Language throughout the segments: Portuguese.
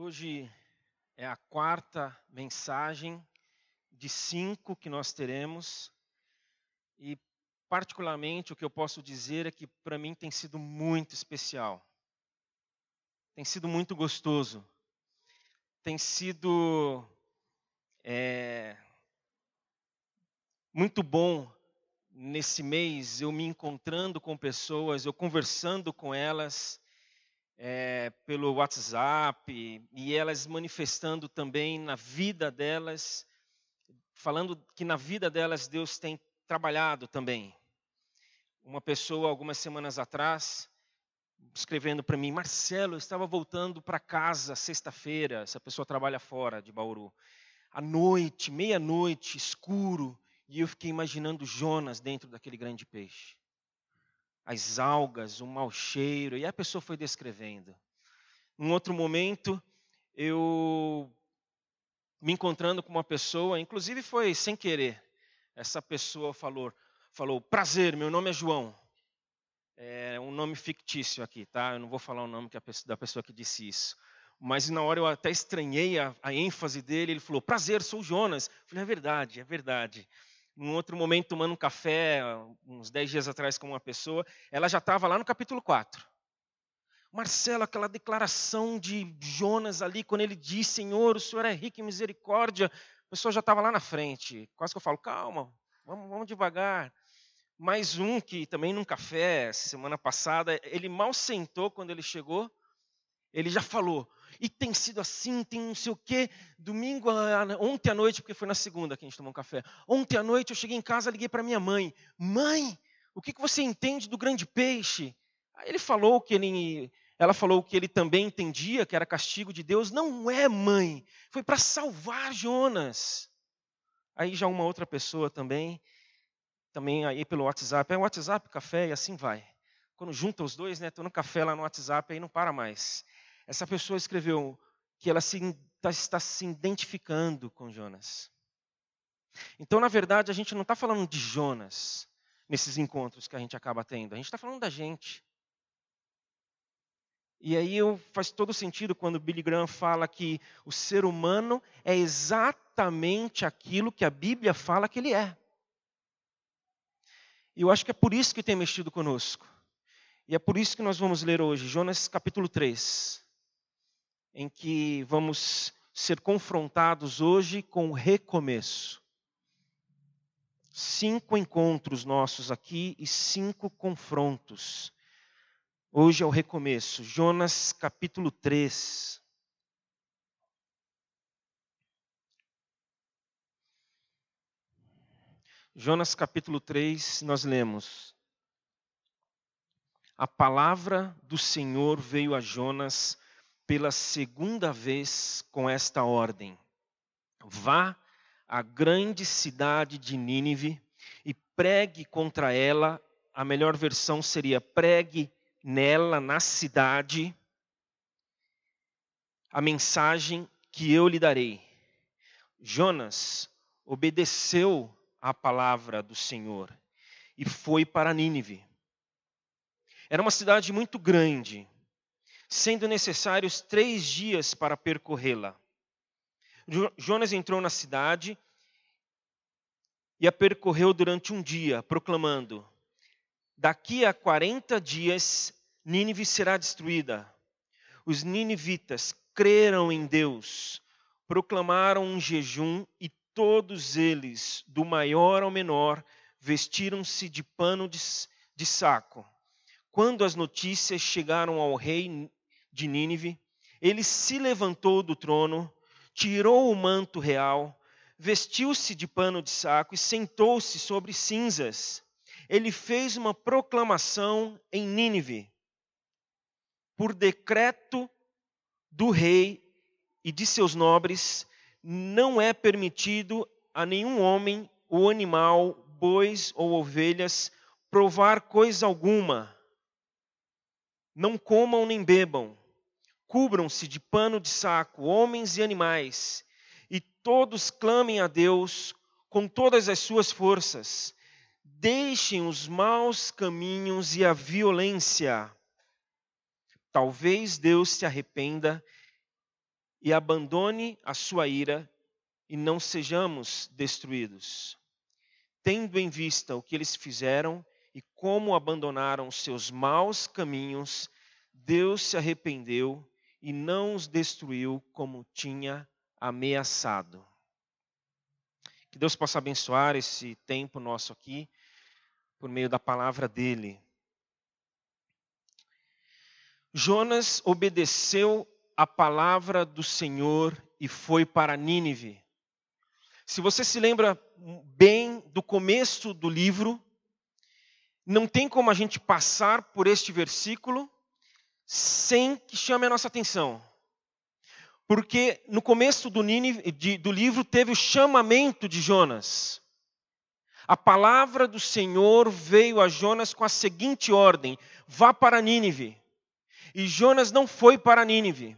Hoje é a quarta mensagem de cinco que nós teremos. E, particularmente, o que eu posso dizer é que para mim tem sido muito especial. Tem sido muito gostoso. Tem sido é, muito bom nesse mês eu me encontrando com pessoas, eu conversando com elas é, pelo WhatsApp e elas manifestando também na vida delas, falando que na vida delas Deus tem trabalhado também. Uma pessoa, algumas semanas atrás, escrevendo para mim, Marcelo, eu estava voltando para casa sexta-feira, essa pessoa trabalha fora de Bauru, à noite, meia-noite, escuro, e eu fiquei imaginando Jonas dentro daquele grande peixe as algas, o mau cheiro, e a pessoa foi descrevendo. Num outro momento, eu me encontrando com uma pessoa, inclusive foi sem querer. Essa pessoa falou, falou: "Prazer, meu nome é João". É um nome fictício aqui, tá? Eu não vou falar o nome da pessoa que disse isso. Mas na hora eu até estranhei a, a ênfase dele. Ele falou: "Prazer, sou Jonas". Eu falei: "É verdade, é verdade". Num outro momento, tomando um café, uns dez dias atrás, com uma pessoa, ela já estava lá no capítulo 4. Marcelo, aquela declaração de Jonas ali, quando ele diz: Senhor, o Senhor é rico em misericórdia, a pessoa já estava lá na frente. Quase que eu falo: calma, vamos, vamos devagar. Mais um que também num café, semana passada, ele mal sentou quando ele chegou, ele já falou: e tem sido assim, tem não sei o quê. Domingo, ontem à noite, porque foi na segunda que a gente tomou um café. Ontem à noite eu cheguei em casa, liguei para minha mãe. Mãe, o que, você entende do grande peixe? Aí ele falou que ele, ela falou que ele também entendia que era castigo de Deus. Não é, mãe. Foi para salvar Jonas. Aí já uma outra pessoa também, também aí pelo WhatsApp. É WhatsApp, café e assim vai. Quando junta os dois, né? Estou no café lá no WhatsApp, aí não para mais. Essa pessoa escreveu que ela se, tá, está se identificando com Jonas. Então, na verdade, a gente não está falando de Jonas nesses encontros que a gente acaba tendo, a gente está falando da gente. E aí faz todo sentido quando Billy Graham fala que o ser humano é exatamente aquilo que a Bíblia fala que ele é. E eu acho que é por isso que tem mexido conosco. E é por isso que nós vamos ler hoje, Jonas capítulo 3 em que vamos ser confrontados hoje com o recomeço. Cinco encontros nossos aqui e cinco confrontos. Hoje é o recomeço. Jonas capítulo 3. Jonas capítulo 3, nós lemos: A palavra do Senhor veio a Jonas pela segunda vez com esta ordem: Vá à grande cidade de Nínive e pregue contra ela. A melhor versão seria pregue nela, na cidade, a mensagem que eu lhe darei. Jonas obedeceu à palavra do Senhor e foi para Nínive. Era uma cidade muito grande, sendo necessários três dias para percorrê-la. Jonas entrou na cidade e a percorreu durante um dia, proclamando: Daqui a 40 dias Nínive será destruída. Os ninivitas creram em Deus, proclamaram um jejum e todos eles, do maior ao menor, vestiram-se de pano de, de saco. Quando as notícias chegaram ao rei de Nínive, ele se levantou do trono, tirou o manto real, vestiu-se de pano de saco e sentou-se sobre cinzas. Ele fez uma proclamação em Nínive, por decreto do rei e de seus nobres, não é permitido a nenhum homem ou animal, bois ou ovelhas, provar coisa alguma. Não comam nem bebam, Cubram-se de pano de saco, homens e animais, e todos clamem a Deus com todas as suas forças. Deixem os maus caminhos e a violência. Talvez Deus se arrependa e abandone a sua ira e não sejamos destruídos. Tendo em vista o que eles fizeram e como abandonaram seus maus caminhos, Deus se arrependeu e não os destruiu como tinha ameaçado. Que Deus possa abençoar esse tempo nosso aqui por meio da palavra dele. Jonas obedeceu a palavra do Senhor e foi para Nínive. Se você se lembra bem do começo do livro, não tem como a gente passar por este versículo sem que chame a nossa atenção. Porque no começo do, de, do livro teve o chamamento de Jonas. A palavra do Senhor veio a Jonas com a seguinte ordem: vá para Nínive. E Jonas não foi para Nínive.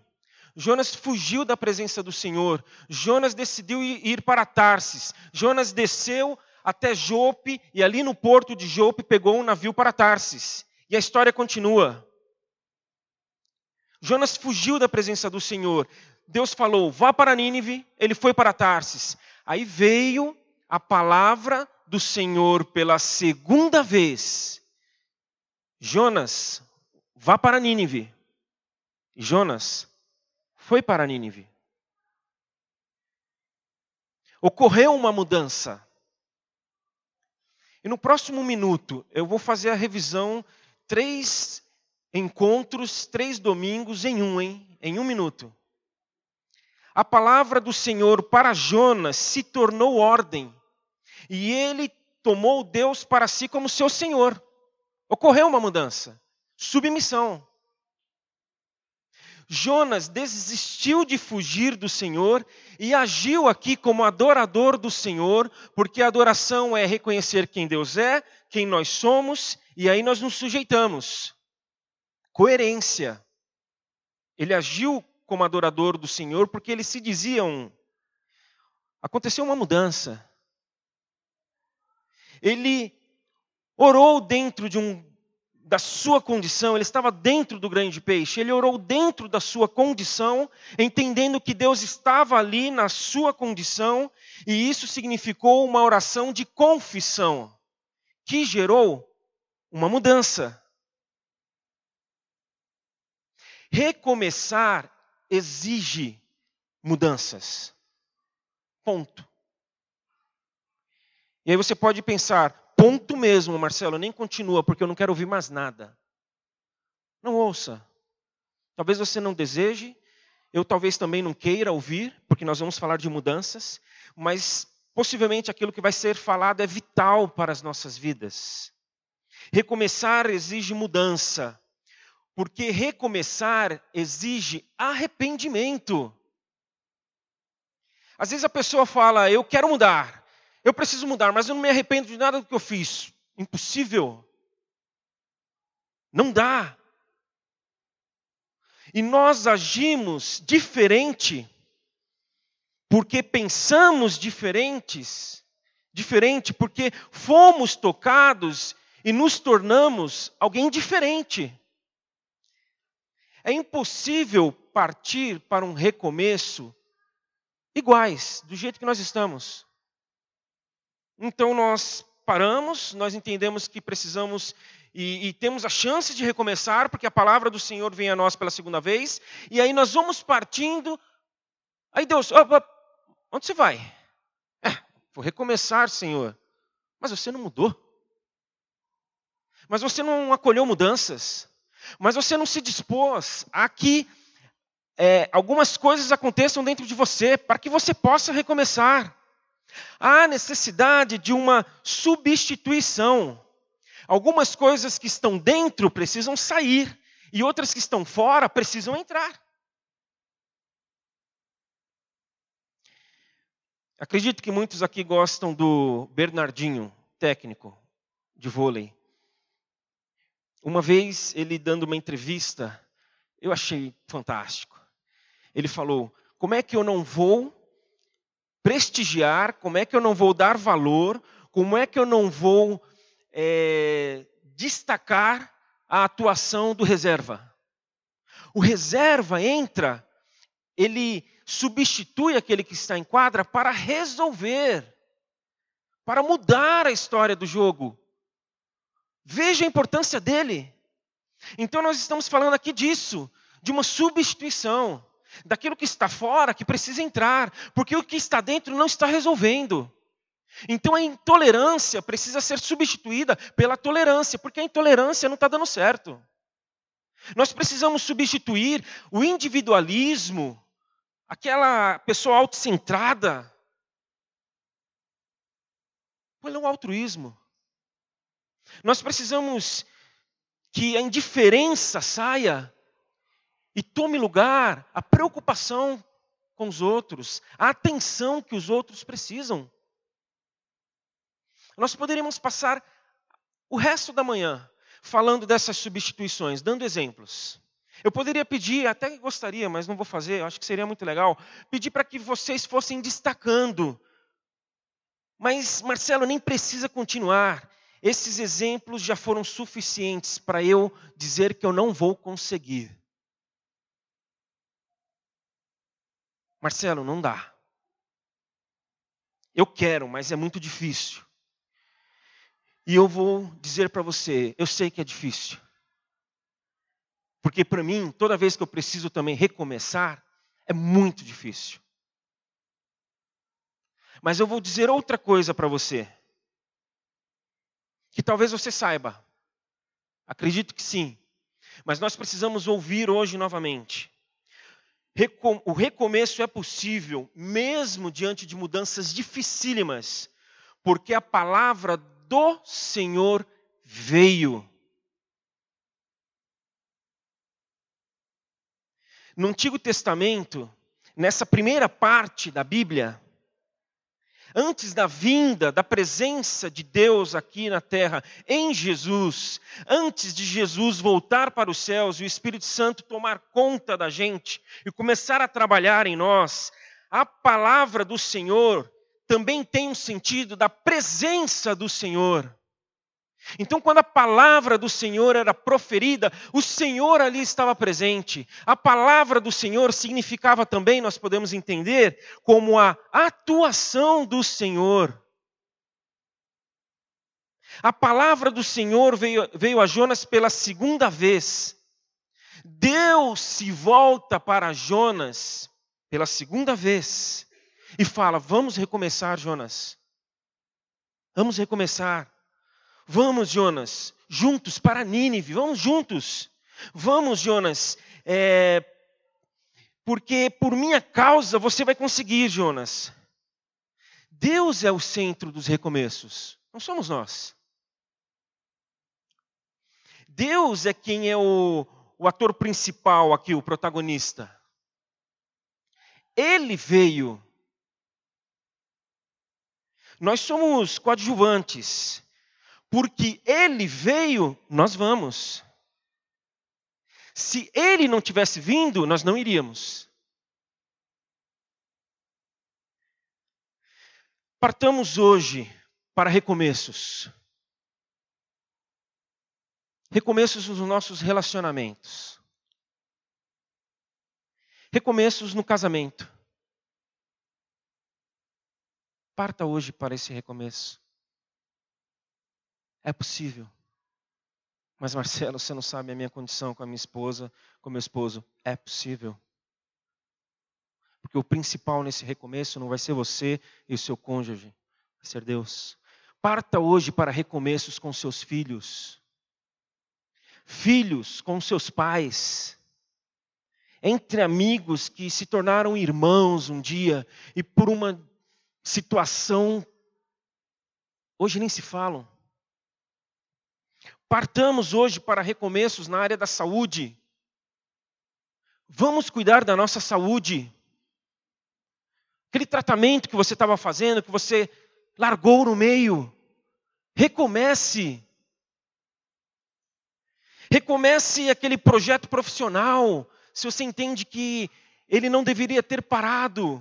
Jonas fugiu da presença do Senhor. Jonas decidiu ir para Tarsis. Jonas desceu até Jope e ali no porto de Jope pegou um navio para Tarsis. E a história continua. Jonas fugiu da presença do Senhor. Deus falou: vá para Nínive, ele foi para Tarsis. Aí veio a palavra do Senhor pela segunda vez. Jonas, vá para Nínive. Jonas foi para Nínive. Ocorreu uma mudança. E no próximo minuto eu vou fazer a revisão três encontros, três domingos em um, hein? Em um minuto. A palavra do Senhor para Jonas se tornou ordem, e ele tomou Deus para si como seu Senhor. Ocorreu uma mudança, submissão. Jonas desistiu de fugir do Senhor e agiu aqui como adorador do Senhor, porque a adoração é reconhecer quem Deus é, quem nós somos, e aí nós nos sujeitamos. Coerência. Ele agiu como adorador do Senhor porque ele se dizia um. Aconteceu uma mudança. Ele orou dentro de um da sua condição, ele estava dentro do grande peixe, ele orou dentro da sua condição, entendendo que Deus estava ali na sua condição, e isso significou uma oração de confissão, que gerou uma mudança. Recomeçar exige mudanças. Ponto. E aí você pode pensar, ponto mesmo, Marcelo, nem continua, porque eu não quero ouvir mais nada. Não ouça. Talvez você não deseje, eu talvez também não queira ouvir, porque nós vamos falar de mudanças, mas possivelmente aquilo que vai ser falado é vital para as nossas vidas. Recomeçar exige mudança. Porque recomeçar exige arrependimento. Às vezes a pessoa fala, eu quero mudar, eu preciso mudar, mas eu não me arrependo de nada do que eu fiz. Impossível. Não dá. E nós agimos diferente porque pensamos diferentes, diferente porque fomos tocados e nos tornamos alguém diferente. É impossível partir para um recomeço iguais, do jeito que nós estamos. Então nós paramos, nós entendemos que precisamos e, e, temos a chance de recomeçar, porque a palavra do Senhor vem a nós pela segunda vez, e aí nós vamos partindo. Aí Deus, opa, onde você vai? É, vou recomeçar, Senhor. Mas você não mudou. Mas você não acolheu mudanças. Mas você não se dispôs a que é, algumas coisas aconteçam dentro de você para que você possa recomeçar. Há necessidade de uma substituição. Algumas coisas que estão dentro precisam sair e outras que estão fora precisam entrar. Acredito que muitos aqui gostam do Bernardinho, técnico de vôlei. Uma vez ele dando uma entrevista, eu achei fantástico. Ele falou: como é que eu não vou prestigiar, como é que eu não vou dar valor, como é que eu não vou é, destacar a atuação do reserva? O reserva entra, ele substitui aquele que está em quadra para resolver, para mudar a história do jogo. Veja a importância dele. Então nós estamos falando aqui disso, de uma substituição, daquilo que está fora que precisa entrar, porque o que está dentro não está resolvendo. Então a intolerância precisa ser substituída pela tolerância, porque a intolerância não está dando certo. Nós precisamos substituir o individualismo, aquela pessoa autocentrada, pelo altruísmo. Nós precisamos que a indiferença saia e tome lugar a preocupação com os outros, a atenção que os outros precisam. Nós poderíamos passar o resto da manhã falando dessas substituições, dando exemplos. Eu poderia pedir, até gostaria, mas não vou fazer, acho que seria muito legal, pedir para que vocês fossem destacando. Mas, Marcelo, nem precisa continuar. Esses exemplos já foram suficientes para eu dizer que eu não vou conseguir. Marcelo, não dá. Eu quero, mas é muito difícil. E eu vou dizer para você, eu sei que é difícil. Porque para mim, toda vez que eu preciso também recomeçar, é muito difícil. Mas eu vou dizer outra coisa para você. Que talvez você saiba. Acredito que sim. Mas nós precisamos ouvir hoje novamente. O recomeço é possível, mesmo diante de mudanças dificílimas, porque a palavra do Senhor veio. No Antigo Testamento, nessa primeira parte da Bíblia, antes da vinda, da presença de Deus aqui na terra, em Jesus, antes de Jesus voltar para os céus e o Espírito Santo tomar conta da gente e começar a trabalhar em nós, a palavra do Senhor também tem um sentido da presença do Senhor. Então, quando a palavra do Senhor era proferida, o Senhor ali estava presente. A palavra do Senhor significava também, nós podemos entender, como a atuação do Senhor. A palavra do Senhor veio, veio a Jonas pela segunda vez. Deus se volta para Jonas pela segunda vez e fala: Vamos recomeçar, Jonas. Vamos recomeçar. Vamos, Jonas, juntos para Nínive. Vamos juntos. Vamos, Jonas. É... Porque por minha causa você vai conseguir, Jonas. Deus é o centro dos recomeços, não somos nós. Deus é quem é o, o ator principal aqui, o protagonista. Ele veio nós somos coadjuvantes. Porque ele veio, nós vamos. Se ele não tivesse vindo, nós não iríamos. Partamos hoje para recomeços. Recomeços nos nossos relacionamentos. Recomeços no casamento. Parta hoje para esse recomeço. É possível. Mas, Marcelo, você não sabe a minha condição com a minha esposa, com meu esposo. É possível. Porque o principal nesse recomeço não vai ser você e o seu cônjuge, vai ser Deus. Parta hoje para recomeços com seus filhos. Filhos com seus pais. Entre amigos que se tornaram irmãos um dia e por uma situação, hoje nem se falam. Partamos hoje para recomeços na área da saúde. Vamos cuidar da nossa saúde. Aquele tratamento que você estava fazendo, que você largou no meio, recomece. Recomece aquele projeto profissional, se você entende que ele não deveria ter parado.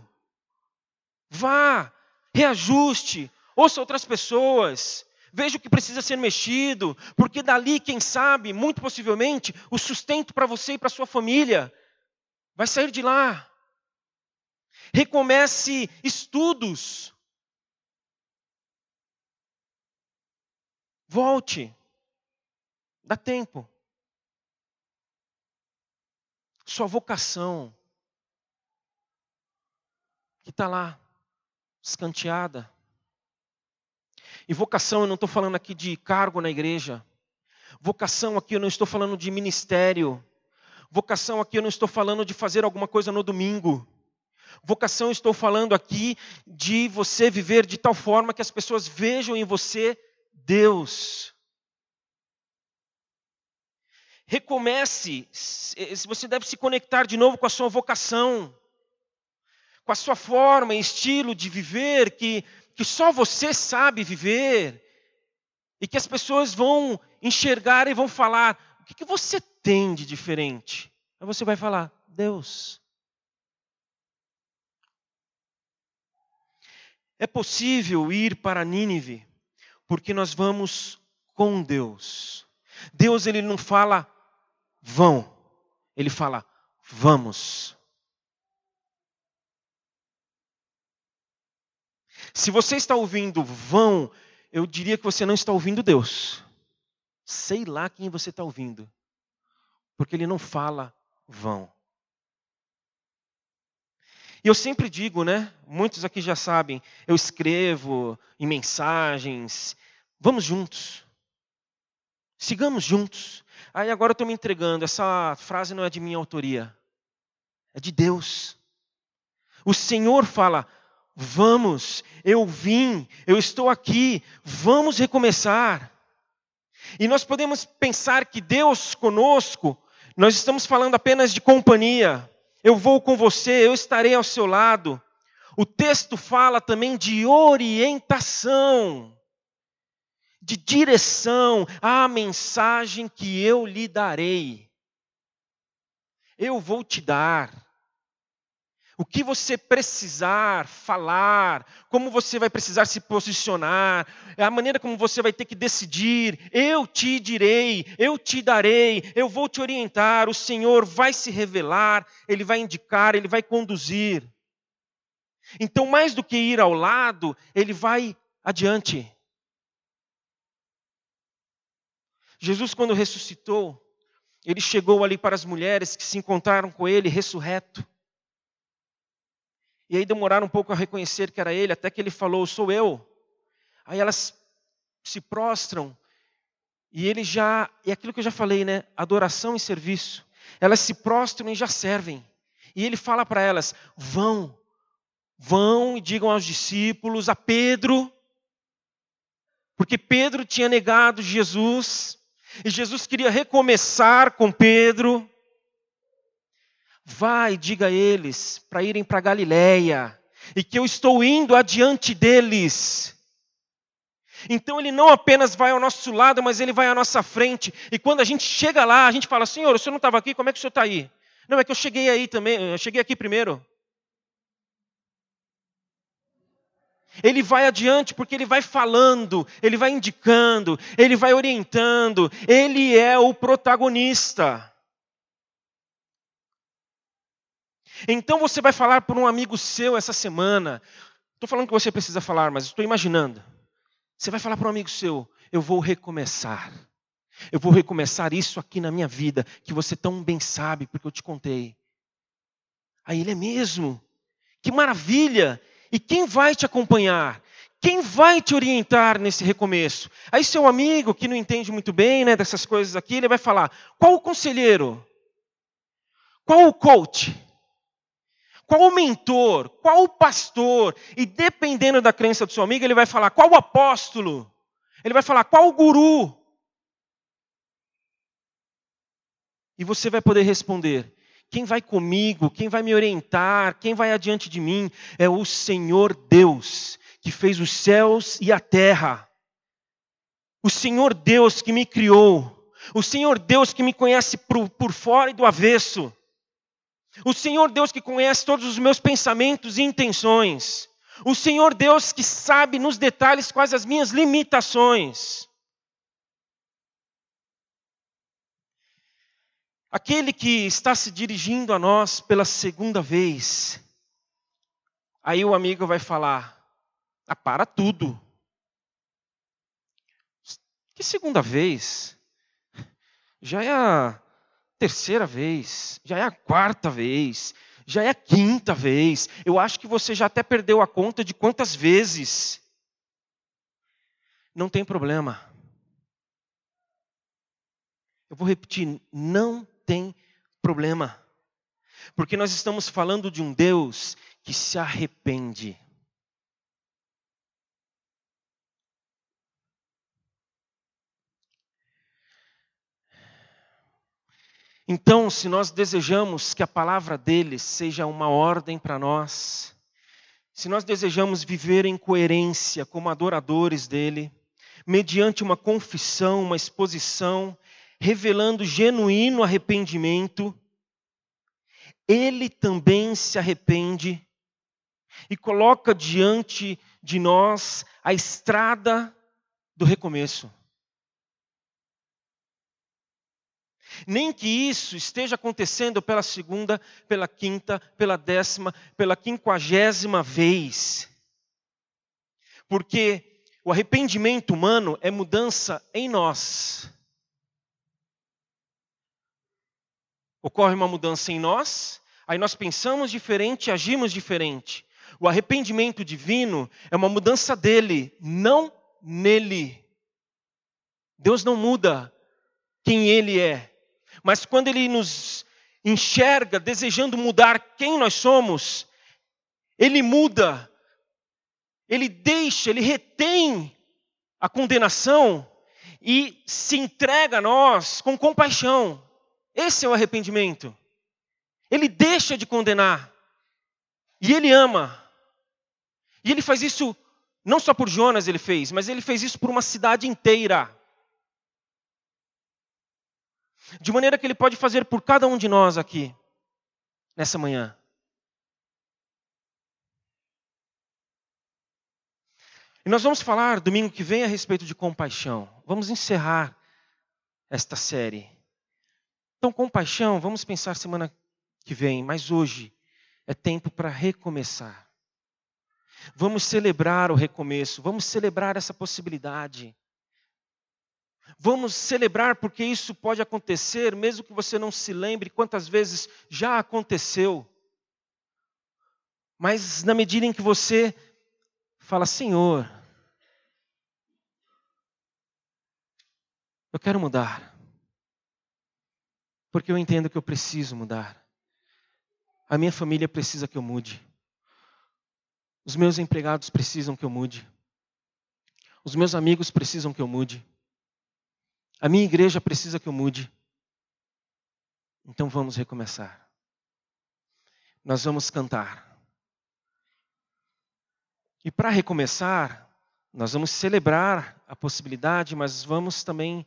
Vá, reajuste, ouça outras pessoas, veja o que precisa ser mexido, porque dali, quem sabe, muito possivelmente, o sustento para você e para sua família vai sair de lá. Recomece estudos. Volte. Dá tempo. Sua vocação, que está lá, escanteada. E vocação, eu não estou falando aqui de cargo na igreja. Vocação aqui, eu não estou falando de ministério. Vocação aqui, eu não estou falando de fazer alguma coisa no domingo. Vocação, eu estou falando aqui de você viver de tal forma que as pessoas vejam em você Deus. Recomece, você deve se conectar de novo com a sua vocação, com a sua forma e estilo de viver que, que só você sabe viver, e que as pessoas vão enxergar e vão falar: o que, que você tem de diferente? Aí você vai falar: Deus. É possível ir para Nínive porque nós vamos com Deus. Deus ele não fala vão, ele fala vamos. Se você está ouvindo vão, eu diria que você não está ouvindo Deus. Sei lá quem você está ouvindo, porque ele não fala vão. E eu sempre digo, né? Muitos aqui já sabem, eu escrevo em mensagens, vamos juntos. Sigamos juntos. Aí agora eu estou me entregando, essa frase não é de minha autoria, é de Deus. O Senhor fala: vamos, eu vim, eu estou aqui, vamos recomeçar. E nós podemos pensar que Deus conosco, nós estamos falando apenas de companhia. Eu vou com você, eu estarei ao seu lado. O texto fala também de orientação, de direção à mensagem que eu lhe darei. Eu vou te dar. O que você precisar falar, como você vai precisar se posicionar, a maneira como você vai ter que decidir, eu te direi, eu te darei, eu vou te orientar, o Senhor vai se revelar, Ele vai indicar, Ele vai conduzir. Então, mais do que ir ao lado, Ele vai adiante. Jesus, quando ressuscitou, Ele chegou ali para as mulheres que se encontraram com Ele ressurreto. E aí demoraram um pouco a reconhecer que era ele, até que ele falou: Sou eu. Aí elas se prostram, e ele já, é aquilo que eu já falei, né? Adoração e serviço. Elas se prostram e já servem. E ele fala para elas: Vão, vão e digam aos discípulos, a Pedro, porque Pedro tinha negado Jesus, e Jesus queria recomeçar com Pedro. Vai, diga a eles para irem para Galiléia e que eu estou indo adiante deles. Então ele não apenas vai ao nosso lado, mas ele vai à nossa frente. E quando a gente chega lá, a gente fala: Senhor, o senhor não estava aqui, como é que o senhor está aí? Não, é que eu cheguei aí também, eu cheguei aqui primeiro. Ele vai adiante porque ele vai falando, ele vai indicando, ele vai orientando, ele é o protagonista. Então você vai falar para um amigo seu essa semana. Estou falando que você precisa falar, mas estou imaginando. Você vai falar para um amigo seu: Eu vou recomeçar. Eu vou recomeçar isso aqui na minha vida, que você tão bem sabe, porque eu te contei. Aí ele é mesmo. Que maravilha! E quem vai te acompanhar? Quem vai te orientar nesse recomeço? Aí seu amigo que não entende muito bem, né, dessas coisas aqui, ele vai falar: "Qual o conselheiro? Qual o coach? Qual o mentor, qual o pastor, e dependendo da crença do seu amigo, ele vai falar qual o apóstolo, ele vai falar qual o guru. E você vai poder responder: quem vai comigo, quem vai me orientar, quem vai adiante de mim é o Senhor Deus, que fez os céus e a terra. O Senhor Deus que me criou, o Senhor Deus que me conhece por, por fora e do avesso. O Senhor Deus que conhece todos os meus pensamentos e intenções. O Senhor Deus que sabe nos detalhes quais as minhas limitações. Aquele que está se dirigindo a nós pela segunda vez. Aí o amigo vai falar: ah, para tudo. Que segunda vez? Já é a terceira vez, já é a quarta vez, já é a quinta vez. Eu acho que você já até perdeu a conta de quantas vezes. Não tem problema. Eu vou repetir: não tem problema. Porque nós estamos falando de um Deus que se arrepende. Então, se nós desejamos que a palavra dele seja uma ordem para nós, se nós desejamos viver em coerência como adoradores dele, mediante uma confissão, uma exposição, revelando genuíno arrependimento, ele também se arrepende e coloca diante de nós a estrada do recomeço. Nem que isso esteja acontecendo pela segunda, pela quinta, pela décima, pela quinquagésima vez. Porque o arrependimento humano é mudança em nós. Ocorre uma mudança em nós, aí nós pensamos diferente, agimos diferente. O arrependimento divino é uma mudança dele, não nele. Deus não muda quem ele é, mas quando Ele nos enxerga desejando mudar quem nós somos, Ele muda, Ele deixa, Ele retém a condenação e se entrega a nós com compaixão. Esse é o arrependimento. Ele deixa de condenar e Ele ama. E Ele faz isso não só por Jonas, Ele fez, mas Ele fez isso por uma cidade inteira de maneira que Ele pode fazer por cada um de nós aqui, nessa manhã. E nós vamos falar domingo que vem a respeito de compaixão. Vamos encerrar esta série. Então, compaixão, vamos pensar semana que vem, mas hoje é tempo para recomeçar. Vamos celebrar o recomeço, vamos celebrar essa possibilidade. Vamos celebrar porque isso pode acontecer, mesmo que você não se lembre quantas vezes já aconteceu. Mas na medida em que você fala, Senhor, eu quero mudar, porque eu entendo que eu preciso mudar. A minha família precisa que eu mude. Os meus empregados precisam que eu mude. Os meus amigos precisam que eu mude. A minha igreja precisa que eu mude. Então vamos recomeçar. Nós vamos cantar. E para recomeçar, nós vamos celebrar a possibilidade, mas vamos também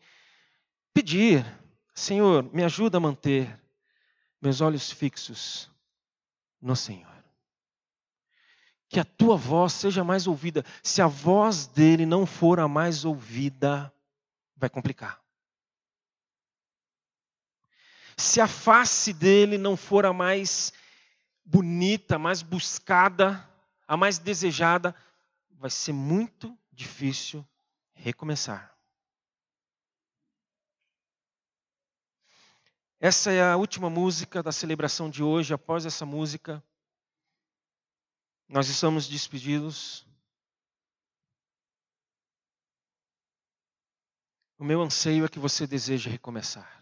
pedir: Senhor, me ajuda a manter meus olhos fixos no Senhor. Que a tua voz seja mais ouvida. Se a voz dele não for a mais ouvida, vai complicar se a face dele não for a mais bonita, a mais buscada, a mais desejada, vai ser muito difícil recomeçar. Essa é a última música da celebração de hoje. Após essa música, nós estamos despedidos. O meu anseio é que você deseje recomeçar.